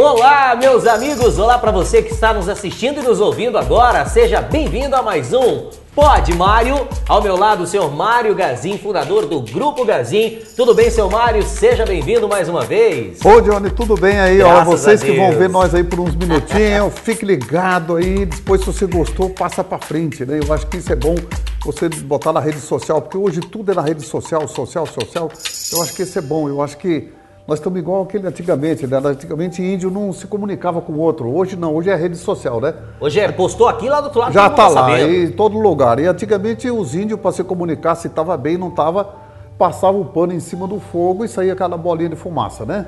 Olá, meus amigos! Olá para você que está nos assistindo e nos ouvindo agora. Seja bem-vindo a mais um Pode Mário. Ao meu lado, o senhor Mário Gazin, fundador do Grupo Gazin. Tudo bem, seu Mário? Seja bem-vindo mais uma vez. Ô, Johnny, tudo bem aí? Graças Ó, vocês que vão ver nós aí por uns minutinhos, fique ligado aí. Depois, se você gostou, passa pra frente, né? Eu acho que isso é bom você botar na rede social, porque hoje tudo é na rede social, social, social. Eu acho que isso é bom. Eu acho que nós estamos igual aquele antigamente, né? Antigamente índio não se comunicava com o outro. Hoje não, hoje é rede social, né? Hoje é, postou aqui lá do outro lado. Já mundo tá lá, em todo lugar. E antigamente os índios, para se comunicar se estava bem, não estava, passavam o pano em cima do fogo e saía aquela bolinha de fumaça, né?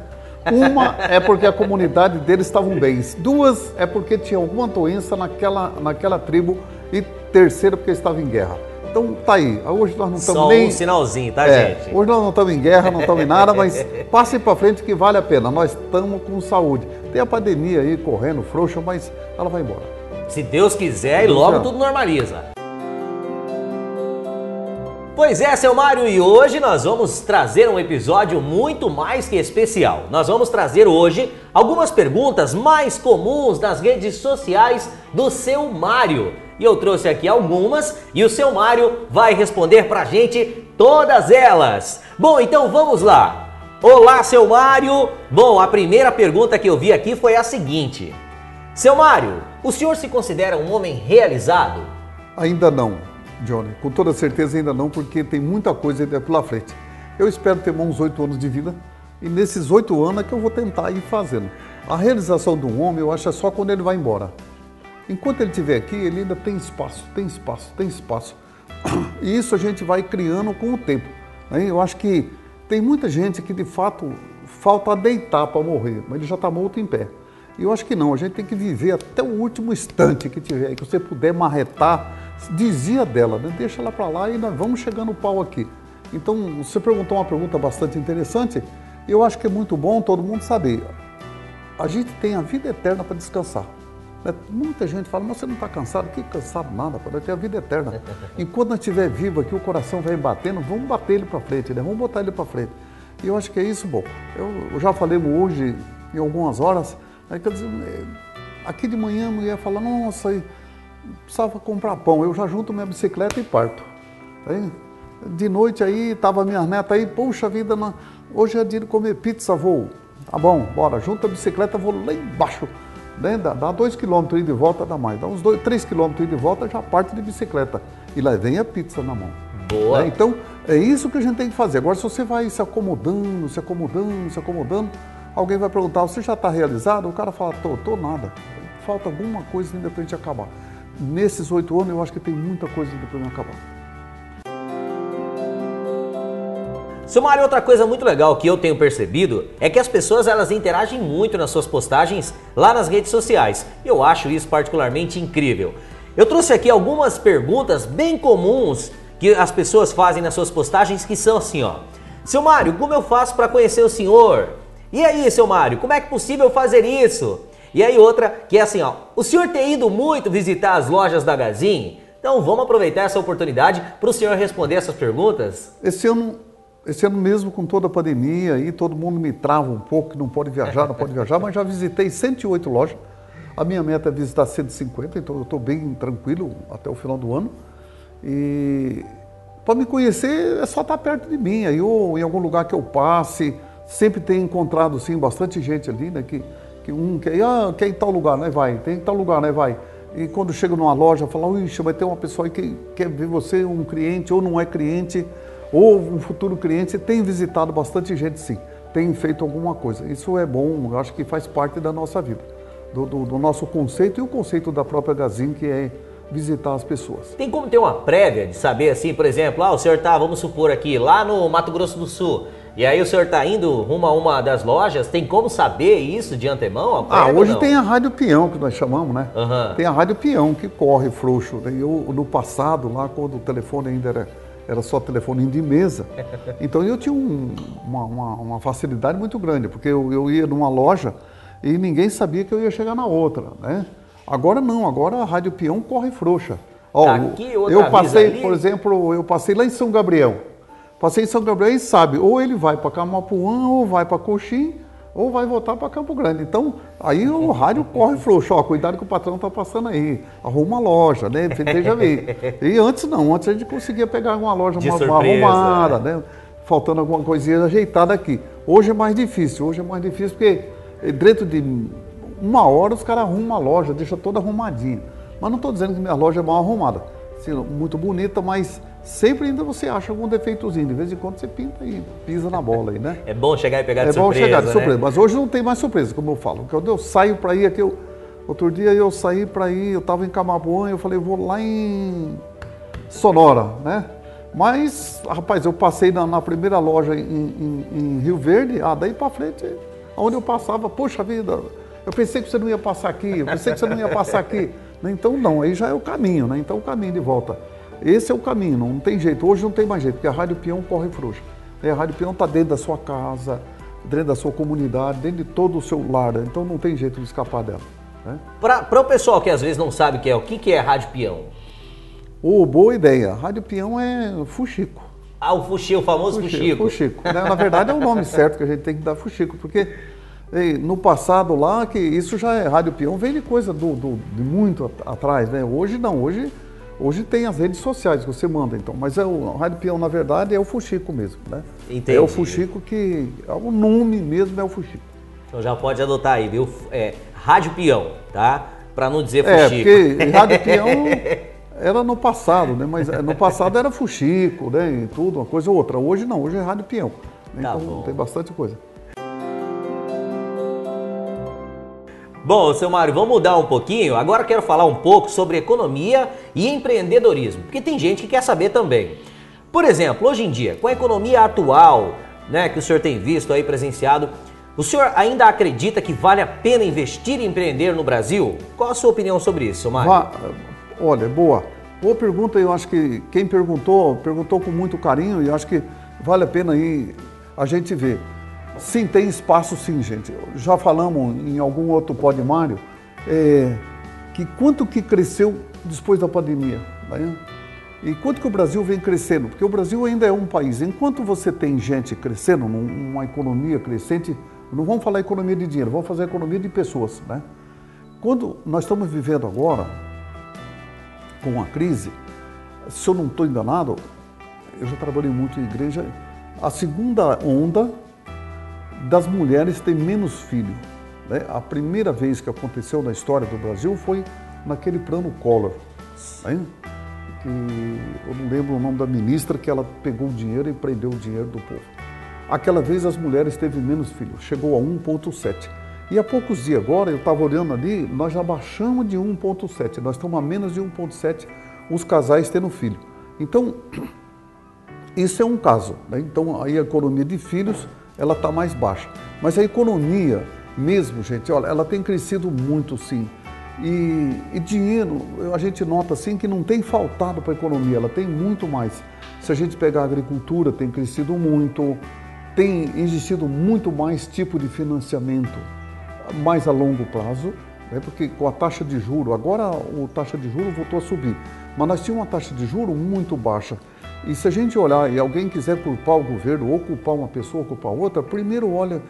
Uma é porque a comunidade deles estavam bem. Duas é porque tinha alguma doença naquela, naquela tribo. E terceira, porque estava em guerra. Então tá aí. Hoje nós não estamos Só nem. um sinalzinho, tá, É, gente? hoje nós não estamos em guerra, não estamos em nada, mas passem para frente que vale a pena. Nós estamos com saúde. Tem a pandemia aí correndo, frouxa, mas ela vai embora. Se Deus quiser, e Deus logo tudo normaliza. Pois é, seu Mário, e hoje nós vamos trazer um episódio muito mais que especial. Nós vamos trazer hoje algumas perguntas mais comuns das redes sociais do seu Mário. E eu trouxe aqui algumas e o seu Mário vai responder pra gente todas elas. Bom, então vamos lá. Olá, seu Mário. Bom, a primeira pergunta que eu vi aqui foi a seguinte: Seu Mário, o senhor se considera um homem realizado? Ainda não, Johnny. Com toda certeza ainda não, porque tem muita coisa ainda pela frente. Eu espero ter uns oito anos de vida e nesses oito anos é que eu vou tentar ir fazendo. A realização de um homem, eu acho, é só quando ele vai embora. Enquanto ele estiver aqui, ele ainda tem espaço, tem espaço, tem espaço. E isso a gente vai criando com o tempo. né? Eu acho que tem muita gente que de fato falta deitar para morrer, mas ele já está morto em pé. E eu acho que não, a gente tem que viver até o último instante que tiver, que você puder marretar, dizia dela, né? deixa ela para lá e nós vamos chegar no pau aqui. Então, você perguntou uma pergunta bastante interessante, eu acho que é muito bom todo mundo saber. A gente tem a vida eterna para descansar. Né? Muita gente fala, mas você não está cansado? Que cansado nada, pô, temos a vida eterna. Enquanto nós estiver vivo aqui, o coração vai batendo, vamos bater ele para frente, né? vamos botar ele para frente. E eu acho que é isso, bom. Eu, eu já falei hoje, em algumas horas, né, quer dizer, eh, aqui de manhã a mulher fala, nossa, eu precisava comprar pão, eu já junto minha bicicleta e parto. Aí, de noite aí, tava minhas netas aí, poxa vida, hoje é dia de comer pizza, vou. Tá bom, bora, junta a bicicleta, vou lá embaixo. Né? Dá, dá dois quilômetros de volta, dá mais. Dá uns dois, três quilômetros de volta, já parte de bicicleta. E lá vem a pizza na mão. Boa. Né? Então, é isso que a gente tem que fazer. Agora, se você vai se acomodando, se acomodando, se acomodando, alguém vai perguntar, você já está realizado? O cara fala, tô, tô nada. Falta alguma coisa ainda para a gente acabar. Nesses oito anos, eu acho que tem muita coisa ainda para gente acabar. Seu Mário, outra coisa muito legal que eu tenho percebido é que as pessoas elas interagem muito nas suas postagens lá nas redes sociais. Eu acho isso particularmente incrível. Eu trouxe aqui algumas perguntas bem comuns que as pessoas fazem nas suas postagens que são assim, ó. Seu Mário, como eu faço para conhecer o senhor? E aí, seu Mário, como é que é possível fazer isso? E aí outra que é assim, ó. O senhor tem ido muito visitar as lojas da Gazin? Então vamos aproveitar essa oportunidade para o senhor responder essas perguntas? Esse ano, esse ano mesmo, com toda a pandemia, aí todo mundo me trava um pouco, que não pode viajar, não pode viajar, mas já visitei 108 lojas. A minha meta é visitar 150, então eu estou bem tranquilo até o final do ano. E para me conhecer é só estar perto de mim, aí ou em algum lugar que eu passe, sempre tenho encontrado sim bastante gente ali, né? Que, que um quer, ah, quer ir em tal lugar, né? Vai, tem em tal lugar, né? Vai. E quando chega numa loja, fala, ixi, vai ter uma pessoa aí que quer ver você, um cliente, ou não é cliente, ou um futuro cliente, tem visitado bastante gente sim, tem feito alguma coisa. Isso é bom, eu acho que faz parte da nossa vida, do, do- do nosso conceito e o conceito da própria Gazin, que é visitar as pessoas. Tem como ter uma prévia de saber assim, por exemplo, ah, o senhor tá, vamos supor aqui, lá no Mato Grosso do Sul, e aí o senhor tá indo rumo a uma das lojas, tem como saber isso de antemão? Ah, hoje tem a Rádio Peão, que nós chamamos, né? Aham. Tem a Rádio Peão, que corre frouxo. Eu, no passado, lá quando o telefone ainda era, era só telefone de mesa, então eu tinha um- uma, uma- uma facilidade muito grande, porque eu, eu ia numa loja e ninguém sabia que eu ia chegar na outra, né? Agora não, agora a Rádio Peão corre frouxa. Ó, Tá aqui, eu passei, ali. por exemplo, eu passei lá em São Gabriel. Passei em São Gabriel e sabe, ou ele vai para Camapuã, ou vai para Coxim, ou vai voltar para Campo Grande. Então, aí o rádio corre frouxo, ó, cuidado que o patrão está passando aí, arruma uma loja, né? Veja ver. E antes não, antes a gente conseguia pegar uma loja uma, surpresa, arrumada, né? Faltando alguma coisinha ajeitada aqui. Hoje é mais difícil, hoje é mais difícil porque eh, dentro de uma hora os caras arrumam uma loja, deixa toda arrumadinha. Mas não estou dizendo que minha loja é mal arrumada, assim, muito bonita, mas sempre ainda você acha algum defeitozinho. De vez em quando você pinta e pisa na bola aí, né? É bom chegar e pegar de É bom surpresa, chegar de né? surpresa, mas hoje não tem mais surpresa, como eu falo. Quando eu saio para ir aqui, eu, outro dia eu saí para ir, eu estava em Camabuã, eu falei, vou lá em Sonora, né? Mas, rapaz, eu passei na, na primeira loja em, em- em Rio Verde, ah, daí para frente, onde eu passava, poxa vida, eu pensei que você não ia passar aqui, eu pensei que você não ia passar aqui. Né? Então, não, aí já é o caminho, né? Então, o caminho de volta. Esse é o caminho, não tem jeito. Hoje não tem mais jeito, porque a Rádio Peão corre frouxa. E a Rádio Peão está dentro da sua casa, dentro da sua comunidade, dentro de todo o seu lar, né? então não tem jeito de escapar dela. Né? Para o pessoal que às vezes não sabe o que é, o que, que é rádio peão? Ô, boa ideia. Rádio Peão é fuxico. Ah, o fuxico, o famoso fuxico. Fuxico. né? Na verdade é o nome certo que a gente tem que dar fuxico, porque ei, no passado lá, que isso já é rádio peão, vem de coisa do, do- de muito at- atrás, né? Hoje não, hoje, hoje tem as redes sociais que você manda, então. Mas é o rádio peão, na verdade, é o fuxico mesmo, né? Entendi. É o fuxico que. é O nome mesmo é o fuxico. Então já pode adotar aí, viu? É rádio peão, tá? Para não dizer É, fuxico. porque rádio peão era no passado, né? Mas eh, no passado era fuxico, né? E tudo, uma coisa ou outra. Hoje não, hoje é rádio peão. Tá Então bom. tem bastante coisa. Bom, seu Mário, vamos mudar um pouquinho. Agora quero falar um pouco sobre economia e empreendedorismo, porque tem gente que quer saber também. Por exemplo, hoje em dia, com a economia atual, né, que o senhor tem visto aí presenciado, o senhor ainda acredita que vale a pena investir e empreender no Brasil? Qual a sua opinião sobre isso, seu Mário? Vá- olha, boa. Boa pergunta, eu acho que quem perguntou, perguntou com muito carinho e acho que vale a pena aí a gente ver. Sim, tem espaço sim, gente. Já falamos em algum outro pod Mário, é, que quanto que cresceu depois da pandemia, né? E quanto que o Brasil vem crescendo? Porque o Brasil ainda é um país. Enquanto você tem gente crescendo, numa economia crescente, não vamos falar economia de dinheiro, vamos fazer economia de pessoas, né? Quando nós estamos vivendo agora, com a crise, se eu não estou enganado, eu já trabalhei muito em igreja, a segunda onda das mulheres tem menos filho. né? A primeira vez que aconteceu na história do Brasil foi naquele plano Collor. né? Que eu não lembro o nome da ministra que ela pegou o dinheiro e prendeu o dinheiro do povo. Aquela vez as mulheres teve menos filhos, chegou a 1,7. E há poucos dias agora, eu estava olhando ali, nós já baixamos de 1,7. Nós estamos a menos de 1,7 os casais tendo filho. Então, isso é um caso. né? Então, aí a economia de filhos, ela está mais baixa. Mas a economia mesmo, gente, olha, ela tem crescido muito, sim. E, e dinheiro, a gente nota, assim, que não tem faltado para a economia, ela tem muito mais. Se a gente pegar a agricultura, tem crescido muito, tem existido muito mais tipo de financiamento, mais a longo prazo, né? porque com a taxa de juro, agora a taxa de juro voltou a subir, mas nós tínhamos uma taxa de juro muito baixa. E se a gente olhar e alguém quiser culpar o governo, ou culpar uma pessoa, ou culpar outra, primeiro olha,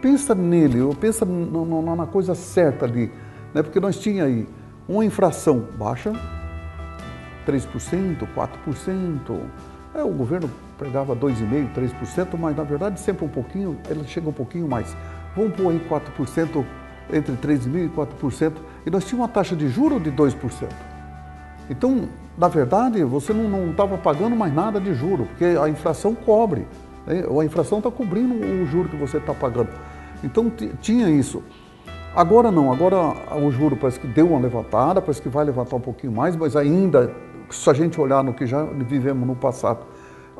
pensa nele, ou pensa no- no- na coisa certa ali, né? porque nós tínhamos aí uma infração baixa, 3%, 4%. É, o governo pegava 2,5%, 3%, mas na verdade sempre um pouquinho, ele chega um pouquinho mais. Vamos pôr aí 4%, entre 3,5% e 4%, e nós tínhamos uma taxa de juros de 2%. Então, na verdade, você não estava pagando mais nada de juro, porque a inflação cobre. né? A inflação está cobrindo o juro que você está pagando. Então, ti- tinha isso. Agora não, agora o juro parece que deu uma levantada, parece que vai levantar um pouquinho mais, mas ainda, se a gente olhar no que já vivemos no passado,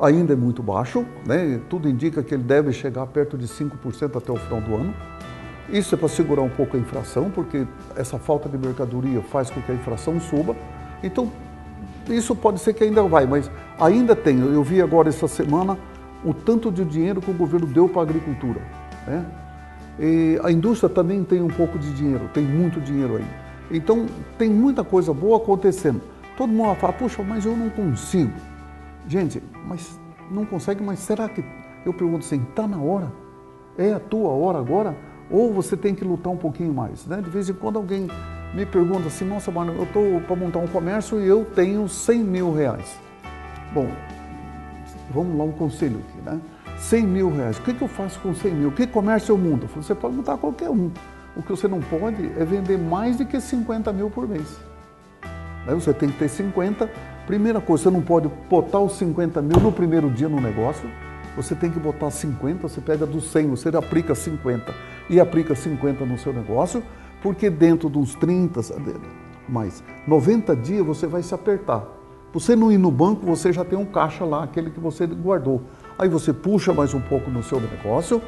ainda é muito baixo, né? tudo indica que ele deve chegar perto de 5% até o final do ano. Isso é para segurar um pouco a inflação, porque essa falta de mercadoria faz com que a inflação suba. Então, isso pode ser que ainda vai, mas ainda tem. Eu vi agora essa semana o tanto de dinheiro que o governo deu para a agricultura. Né? E a indústria também tem um pouco de dinheiro, tem muito dinheiro aí. Então, tem muita coisa boa acontecendo. Todo mundo vai falar, puxa, mas eu não consigo. Gente, mas não consegue, mas será que. Eu pergunto assim, está na hora? É a tua hora agora? Ou você tem que lutar um pouquinho mais? Né? De vez em quando alguém me pergunta assim, nossa, mano, eu estou para montar um comércio e eu tenho 100 mil reais. Bom, vamos lá um conselho aqui, né? 100 mil reais, o que, que eu faço com 100 mil? Que comércio eu mundo? Você pode montar qualquer um. O que você não pode é vender mais do que 50 mil por mês. Aí você tem que ter 50. Primeira coisa, você não pode botar os 50 mil no primeiro dia no negócio. Você tem que botar 50, você pega dos 100, você aplica 50 e aplica 50 no seu negócio, porque dentro dos 30, mais 90 dias você vai se apertar. Você não ir no banco, você já tem um caixa lá, aquele que você guardou. Aí você puxa mais um pouco no seu negócio,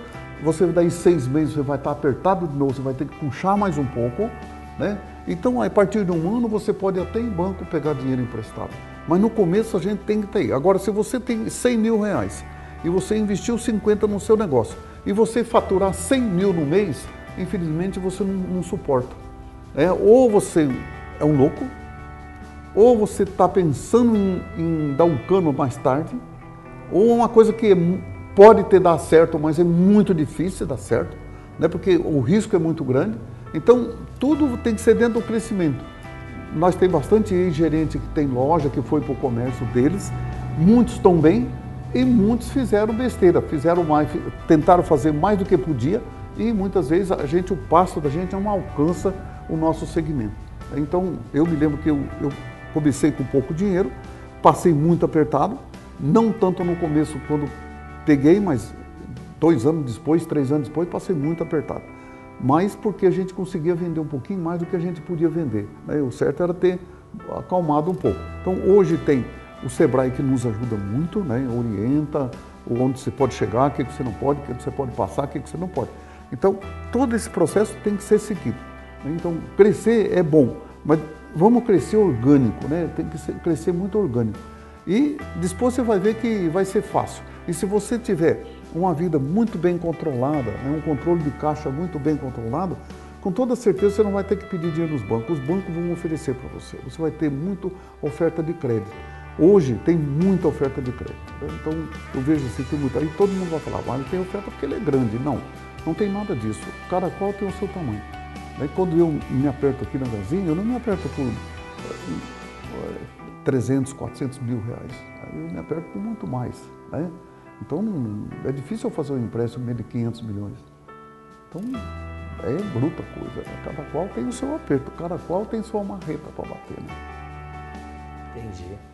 você daí seis meses você vai estar apertado de novo, você vai ter que puxar mais um pouco, né? Então, a partir de um ano, você pode até em banco pegar dinheiro emprestado. Mas no começo a gente tem que ter. Agora, se você tem 100 mil reais e você investiu 50 no seu negócio e você faturar 100 mil no mês, infelizmente você não, não suporta. É, ou você é um louco, ou você está pensando em, em, dar um cano mais tarde, ou uma coisa que pode ter dar certo, mas é muito difícil dar certo, né? porque o risco é muito grande. Então, tudo tem que ser dentro do crescimento. Nós temos bastante gerente que tem loja, que foi para o comércio deles, muitos estão bem e muitos fizeram besteira, fizeram mais, tentaram fazer mais do que podia e muitas vezes a gente, o passo da gente não alcança o nosso segmento. Então, eu me lembro que eu, eu comecei com pouco dinheiro, passei muito apertado, não tanto no começo quando peguei, mas dois anos depois, três anos depois, passei muito apertado. Mas porque a gente conseguia vender um pouquinho mais do que a gente podia vender. Né? O certo era ter acalmado um pouco. Então hoje tem o Sebrae que nos ajuda muito, né? orienta onde você pode chegar, o que você não pode, o que você pode passar, o que você não pode. Então todo esse processo tem que ser seguido. Né? Então crescer é bom, mas vamos crescer orgânico, né? tem que ser, crescer muito orgânico. E depois você vai ver que vai ser fácil. E se você tiver uma vida muito bem controlada, né, um controle de caixa muito bem controlado, com toda certeza você não vai ter que pedir dinheiro nos bancos. Os bancos vão oferecer para você. Você vai ter muita oferta de crédito. Hoje tem muita oferta de crédito. Então eu vejo assim, tem muita. Aí todo mundo vai falar, mas tem oferta porque ele é grande. Não, não tem nada disso. Cada qual tem o seu tamanho. Aí quando eu me aperto aqui na Gazinha, eu não me aperto por 300, eh, 400 mil reais. Eu me aperto por muito mais. Né? Então é difícil eu fazer um empréstimo de 500 milhões. Então é bruta coisa. Né? Cada qual tem o seu aperto, cada qual tem sua marreta para bater. Né? Entendi.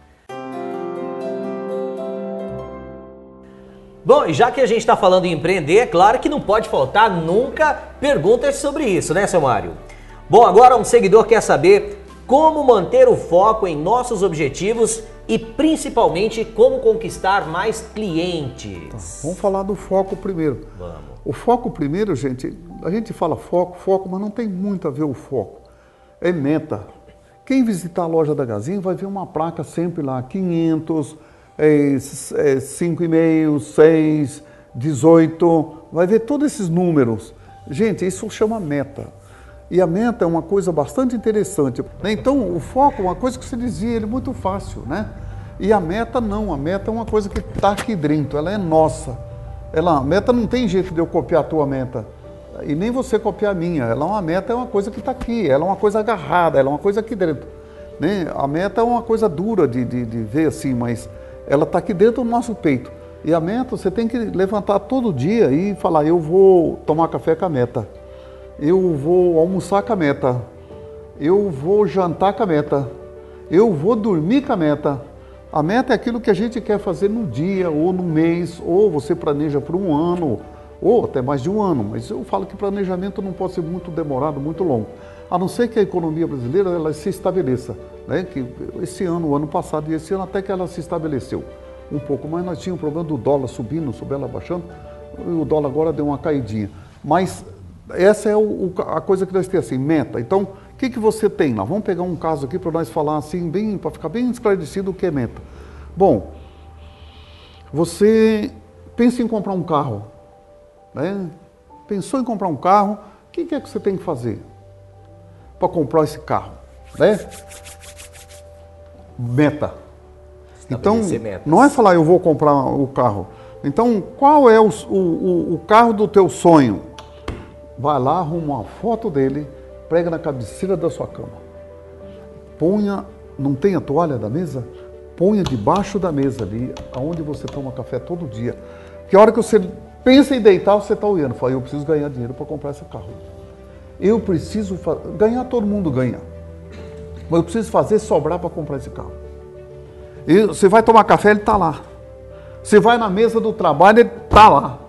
Bom, e já que a gente está falando em empreender, é claro que não pode faltar nunca perguntas sobre isso, né, seu Mário? Bom, agora um seguidor quer saber como manter o foco em nossos objetivos e principalmente como conquistar mais clientes. Tá, vamos falar do foco primeiro. Vamos. O foco primeiro, gente, a gente fala foco, foco, mas não tem muito a ver o foco. É meta. Quem visitar a loja da Gazinha vai ver uma placa sempre lá, 500, é, é, 5,5, 6, 18, vai ver todos esses números. Gente, isso chama meta. E a meta é uma coisa bastante interessante. Né? Então, o foco é uma coisa que você dizia, ele é muito fácil, né? E a meta não, a meta é uma coisa que está aqui dentro, ela é nossa. Ela, a meta não tem jeito de eu copiar a tua meta. E nem você copiar a minha. Ela é uma meta, é uma coisa que está aqui, ela é uma coisa agarrada, ela é uma coisa aqui dentro. Né? A meta é uma coisa dura de, de, de ver assim, mas ela está aqui dentro do nosso peito. E a meta, você tem que levantar todo dia e falar, eu vou tomar café com a meta eu vou almoçar com a meta, eu vou jantar com a meta, eu vou dormir com a meta. A meta é aquilo que a gente quer fazer no dia, ou no mês, ou você planeja por um ano, ou até mais de um ano. Mas eu falo que planejamento não pode ser muito demorado, muito longo. A não ser que a economia brasileira ela se estabeleça. Né? Que esse ano, o ano passado e esse ano até que ela se estabeleceu um pouco. Mas nós tínhamos o problema do dólar subindo, subindo, ela baixando. E o dólar agora deu uma caidinha. Mas essa é o, a coisa que nós temos assim, meta. Então, o que, que você tem lá? Vamos pegar um caso aqui para nós falar assim, bem, para ficar bem esclarecido o que é meta. Bom, você pensa em comprar um carro, né? Pensou em comprar um carro, o que, que é que você tem que fazer para comprar esse carro, né? Meta. Então, não é falar eu vou comprar o carro. Então, qual é o, o, o carro do teu sonho? Vai lá, arruma uma foto dele, prega na cabeceira da sua cama. Ponha, não tem a toalha da mesa? Ponha debaixo da mesa ali, aonde você toma café todo dia. Que a hora que você pensa em deitar, você está olhando. Fala, eu preciso ganhar dinheiro para comprar esse carro. Eu preciso ganhar, todo mundo ganha. Mas eu preciso fazer sobrar para comprar esse carro. E você vai tomar café, ele está lá. Você vai na mesa do trabalho, ele está lá.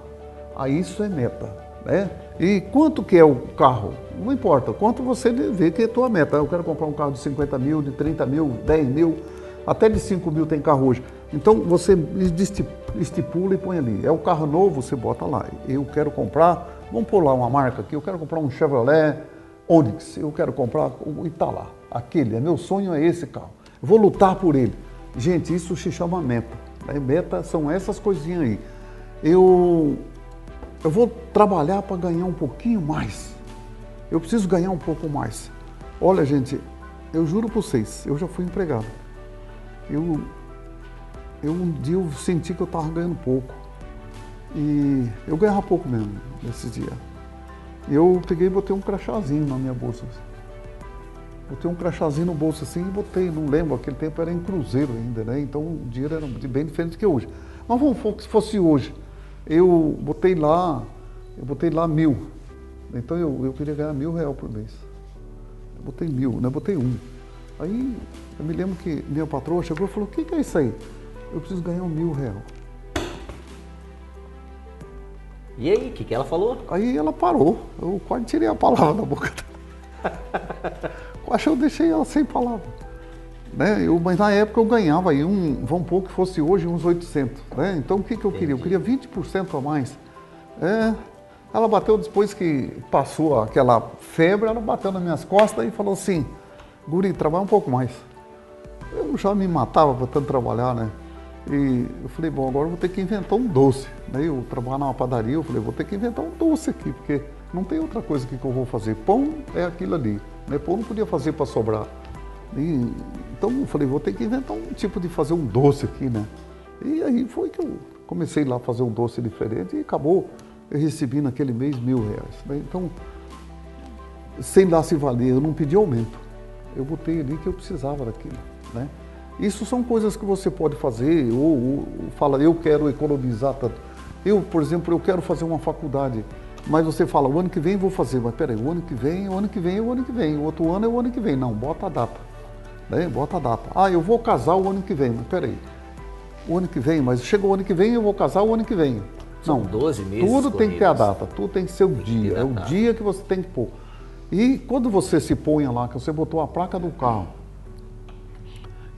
Aí isso é meta. Né? E quanto que é o carro? Não importa, quanto você vê que é a tua meta. Eu quero comprar um carro de 50 mil, de 30 mil, 10 mil, até de 5 mil tem carro hoje. Então você estipula e põe ali. É o carro novo, você bota lá. Eu quero comprar, vamos lá uma marca aqui, eu quero comprar um Chevrolet Onix, eu quero comprar, e está lá. Aquele, é meu sonho é esse carro. vou lutar por ele. Gente, isso se chama meta. Né? Meta são essas coisinhas aí. Eu, eu vou trabalhar para ganhar um pouquinho mais. Eu preciso ganhar um pouco mais. Olha, gente, eu juro para vocês, eu já fui empregado. Eu, eu um dia eu senti que eu estava ganhando pouco. E eu ganhava pouco mesmo nesse dia. Eu peguei e botei um crachazinho na minha bolsa. Botei um crachazinho no bolso assim e botei, não lembro, aquele tempo era em cruzeiro ainda, né? Então o dinheiro era bem diferente que hoje. Mas vamos se fosse hoje, eu botei lá, eu botei lá mil. Então eu, eu queria ganhar mil reais por mês. Eu botei mil, né? Botei um. Aí eu me lembro que minha patroa chegou e falou, o que, que é isso aí? Eu preciso ganhar um mil reais. E aí, o que, que ela falou? Aí ela parou. Eu quase tirei a palavra da boca dela. acho que eu deixei ela sem palavra. Né? Eu, mas na época eu ganhava aí um, vamos pôr que fosse hoje uns 800. Né? Então o que, que eu queria? Eu queria 20% a mais. É, ela bateu depois que passou aquela febre, ela bateu nas minhas costas e falou assim, Guri, trabalha um pouco mais. Eu já me matava para tanto trabalhar, né? E eu falei, bom, agora eu vou ter que inventar um doce. Né? Eu trabalho numa padaria, eu falei, vou ter que inventar um doce aqui, porque não tem outra coisa que eu vou fazer. Pão é aquilo ali. Né? Pão não podia fazer para sobrar. E, então eu falei, vou ter que inventar um tipo de fazer um doce aqui, né? E aí foi que eu comecei lá a fazer um doce diferente e acabou eu recebi naquele mês mil reais. Né? Então, sem dar se valer, eu não pedi aumento. Eu botei ali que eu precisava daquilo, né? Isso são coisas que você pode fazer, ou, ou fala, eu quero economizar tanto. Eu, por exemplo, eu quero fazer uma faculdade mas você fala, o ano que vem vou fazer, mas peraí, o ano que vem, o ano que vem, o ano que vem, o outro ano é o ano que vem. Não, bota a data. Né? Bota a data. Ah, eu vou casar o ano que vem, mas peraí. O ano que vem, mas chega o ano que vem, eu vou casar o ano que vem. São não, 12 meses. Tudo corridos. tem que ter a data, tudo tem que ser o dia. É o dia que você tem que pôr. E quando você se põe lá, que você botou a placa do carro,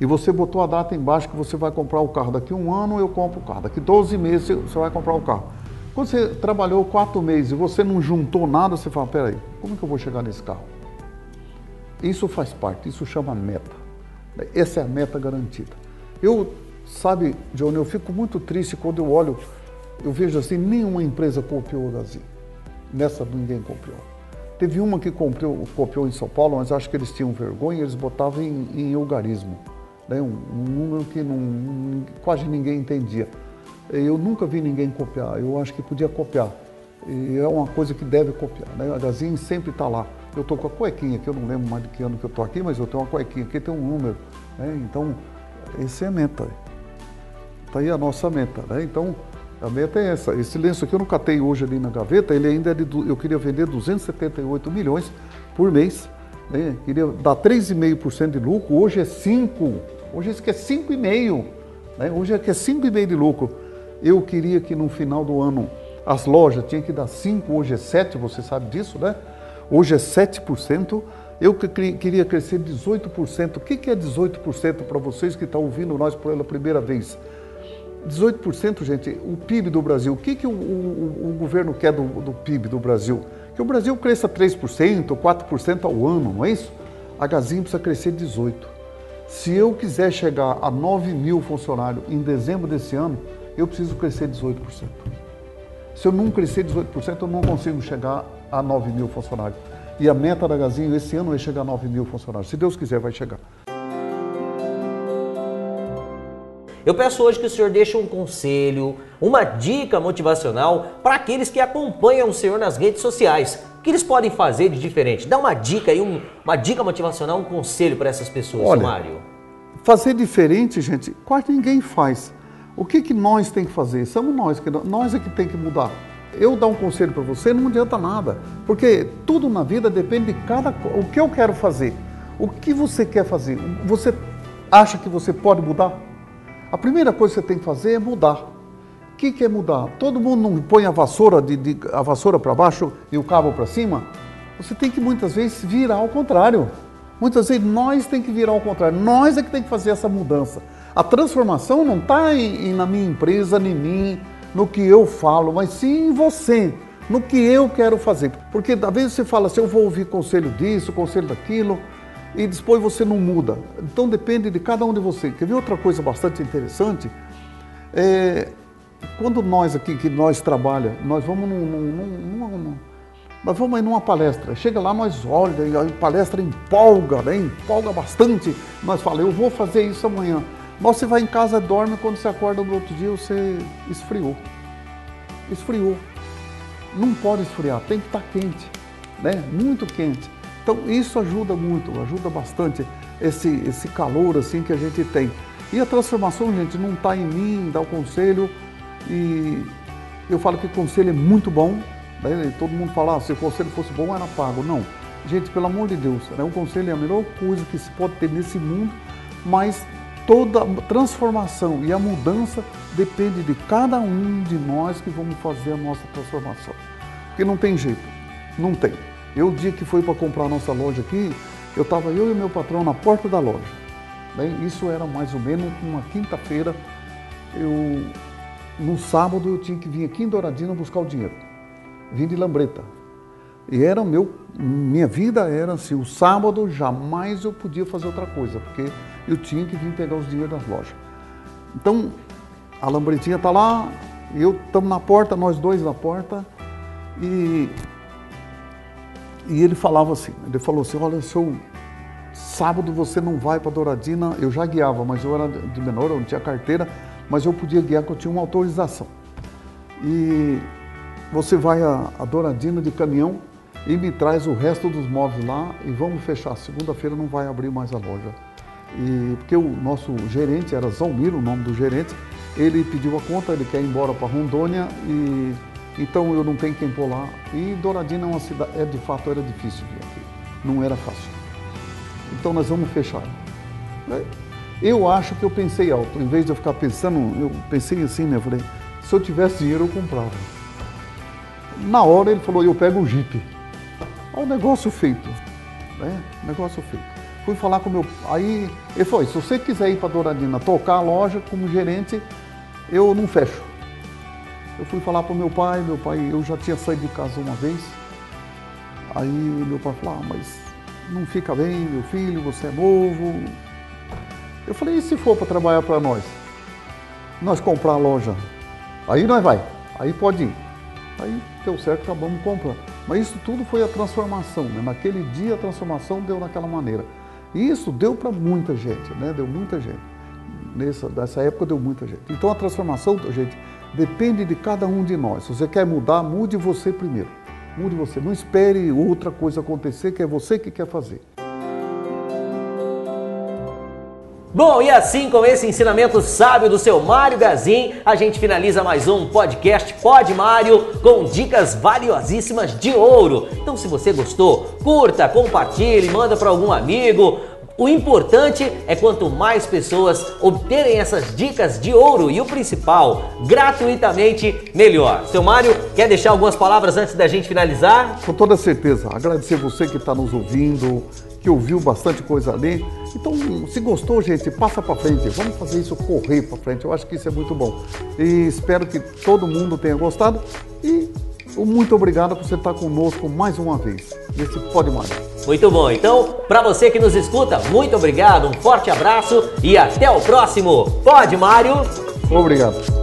e você botou a data embaixo que você vai comprar o carro. Daqui um ano eu compro o carro, daqui 12 meses você vai comprar o carro. Quando você trabalhou quatro meses e você não juntou nada, você fala, peraí, como que eu vou chegar nesse carro? Isso faz parte, isso chama meta. Essa é a meta garantida. Eu, sabe, Johnny, eu fico muito triste quando eu olho, eu vejo assim, nenhuma empresa copiou o Gazin. Nessa ninguém copiou. Teve uma que copiou, copiou em São Paulo, mas acho que eles tinham vergonha, eles botavam em, em. Né? Um, um número que não, quase ninguém entendia. Eu nunca vi ninguém copiar, eu acho que podia copiar. E é uma coisa que deve copiar. Né? A Gazin sempre está lá. Eu estou com a cuequinha aqui, eu não lembro mais de que ano que eu estou aqui, mas eu tenho uma cuequinha aqui, tem um número. Né? Então, esse é a meta. Está aí a nossa meta. Né? Então, a meta é essa. Esse lenço aqui eu não catei hoje ali na gaveta, ele ainda é de. Eu queria vender 278 milhões por mês. Né? Queria dar 3,5% de lucro, hoje é 5%. Hoje é 5,5%. Né? Hoje é que é 5,5% de lucro. Eu queria que no final do ano as lojas tinham que dar 5, hoje é 7, você sabe disso, né? Hoje é 7%. Eu queria crescer 18%. O que é 18% para vocês que estão ouvindo nós pela primeira vez? 18%, gente, o PIB do Brasil. O que, que o, o, o governo quer do, do, PIB do Brasil? Que o Brasil cresça 3%, 4% ao ano, não é isso? A Gazin precisa crescer 18%. Se eu quiser chegar a 9 mil funcionários em dezembro desse ano, eu preciso crescer 18%. Se eu não crescer 18%, eu não consigo chegar a 9 mil funcionários. E a meta da Gazinho esse ano é chegar a 9 mil funcionários. Se Deus quiser, vai chegar. Eu peço hoje que o senhor deixe um conselho, uma dica motivacional para aqueles que acompanham o senhor nas redes sociais. O que eles podem fazer de diferente? Dá uma dica aí, um, uma dica motivacional, um conselho para essas pessoas, Olha, Mário. Fazer diferente, gente, quase ninguém faz. O que, que nós tem que fazer? Somos nós, que nós é que tem que mudar. Eu dar um conselho para você não adianta nada, porque tudo na vida depende de cada o que eu quero fazer. O que você quer fazer? Você acha que você pode mudar? A primeira coisa que você tem que fazer é mudar. O que, que é mudar? Todo mundo não põe a vassoura de, de a vassoura para baixo e o cabo para cima. Você tem que muitas vezes virar ao contrário. Muitas vezes nós tem que virar ao contrário. Nós é que tem que fazer essa mudança. A transformação não está na minha empresa, em mim, no que eu falo, mas sim em você, no que eu quero fazer. Porque às vezes você fala assim, eu vou ouvir conselho disso, conselho daquilo, e depois você não muda. Então depende de cada um de vocês. Quer ver outra coisa bastante interessante? É, quando nós aqui, que nós trabalha, nós vamos num, num, num, nós vamos aí numa palestra. Chega lá, nós olhamos, a palestra empolga, né? empolga bastante. Nós falamos, eu vou fazer isso amanhã. Mas você vai em casa, dorme, quando você acorda no outro dia, você esfriou. Esfriou. Não pode esfriar, tem que estar quente, né? Muito quente. Então isso ajuda muito, ajuda bastante esse, esse calor assim que a gente tem. E a transformação, gente, não está em mim, dar o conselho. E eu falo que o conselho é muito bom. Né? todo mundo fala, ah, se o conselho fosse bom, era pago. Não. Gente, pelo amor de Deus, né? o conselho é a melhor coisa que se pode ter nesse mundo, mas toda transformação e a mudança depende de cada um de nós que vamos fazer a nossa transformação. Porque não tem jeito, não tem. Eu, o dia que fui para comprar a nossa loja aqui, eu estava eu e meu patrão na porta da loja. Bem, isso era mais ou menos uma quinta-feira. Eu, no sábado, eu tinha que vir aqui em Douradina buscar o dinheiro. Vim de Lambreta. E era meu, minha vida era assim, o sábado jamais eu podia fazer outra coisa, porque eu tinha que vir pegar os dinheiros das lojas. Então, a Lambretinha está lá, eu estamos na porta, nós dois na porta, e e ele falava assim, ele falou assim, olha, seu sábado você não vai para Douradina, eu já guiava, mas eu era de menor, eu não tinha carteira, mas eu podia guiar porque eu tinha uma autorização. E você vai a, a Douradina de caminhão e me traz o resto dos móveis lá e vamos fechar. Segunda-feira não vai abrir mais a loja. E porque o nosso gerente era Zalmiro, o nome do gerente, ele pediu a conta, ele quer ir embora para Rondônia e então eu não tenho quem pôr lá. E Douradina é uma cidade, é, de fato era difícil vir aqui, não era fácil. Então nós vamos fechar. É, eu acho que eu pensei alto, em vez de eu ficar pensando, eu pensei assim, né? Eu falei, se eu tivesse dinheiro eu comprava. Na hora ele falou, eu pego o Jeep. Olha o negócio feito. Né? Negócio feito. Fui falar com meu. Aí ele falou: se você quiser ir para Douradina tocar a loja como gerente, eu não fecho. Eu fui falar para o meu pai, meu pai, eu já tinha saído de casa uma vez. Aí meu pai falou, ah, mas não fica bem, meu filho, você é novo. Eu falei, e se for para trabalhar para nós? Nós comprar a loja. Aí nós vai, aí pode ir. Aí deu certo, acabamos comprando. Mas isso tudo foi a transformação, né? Naquele dia a transformação deu daquela maneira. E isso deu para muita gente, né? Deu muita gente. Nessa, nessa época deu muita gente. Então a transformação, gente, Depende de cada um de nós. Se você quer mudar, mude você primeiro. Mude você. Não espere outra coisa acontecer, que é você que quer fazer. Bom, e assim com esse ensinamento sábio do seu Mário Gazin, a gente finaliza mais um podcast Pod Mário com dicas valiosíssimas de ouro. Então, se você gostou, curta, compartilhe, manda para algum amigo o importante é quanto mais pessoas obterem essas dicas de ouro e o principal, gratuitamente, melhor. Seu Mário, quer deixar algumas palavras antes da gente finalizar? Com toda certeza. Agradecer você que está nos ouvindo, que ouviu bastante coisa ali. Então, se gostou, gente, passa para frente. Vamos fazer isso correr para frente. Eu acho que isso é muito bom. E espero que todo mundo tenha gostado. E muito obrigado por você estar conosco mais uma vez nesse Pode Mais. Muito bom. Então, para você que nos escuta, muito obrigado, um forte abraço e até o próximo Pode Mário. Obrigado.